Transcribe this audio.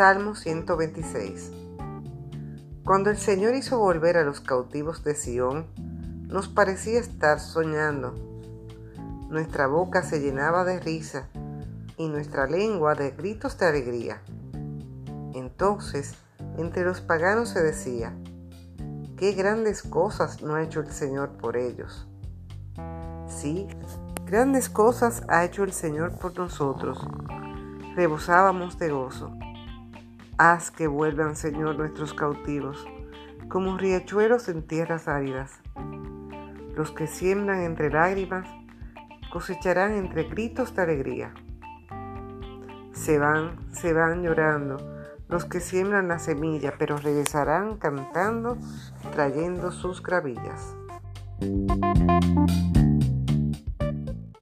Salmo 126 Cuando el Señor hizo volver a los cautivos de Sión, nos parecía estar soñando. Nuestra boca se llenaba de risa y nuestra lengua de gritos de alegría. Entonces, entre los paganos se decía, qué grandes cosas no ha hecho el Señor por ellos. Sí, grandes cosas ha hecho el Señor por nosotros. Rebosábamos de gozo. Haz que vuelvan, Señor, nuestros cautivos, como riachuelos en tierras áridas. Los que siembran entre lágrimas, cosecharán entre gritos de alegría. Se van, se van llorando los que siembran la semilla, pero regresarán cantando, trayendo sus gravillas.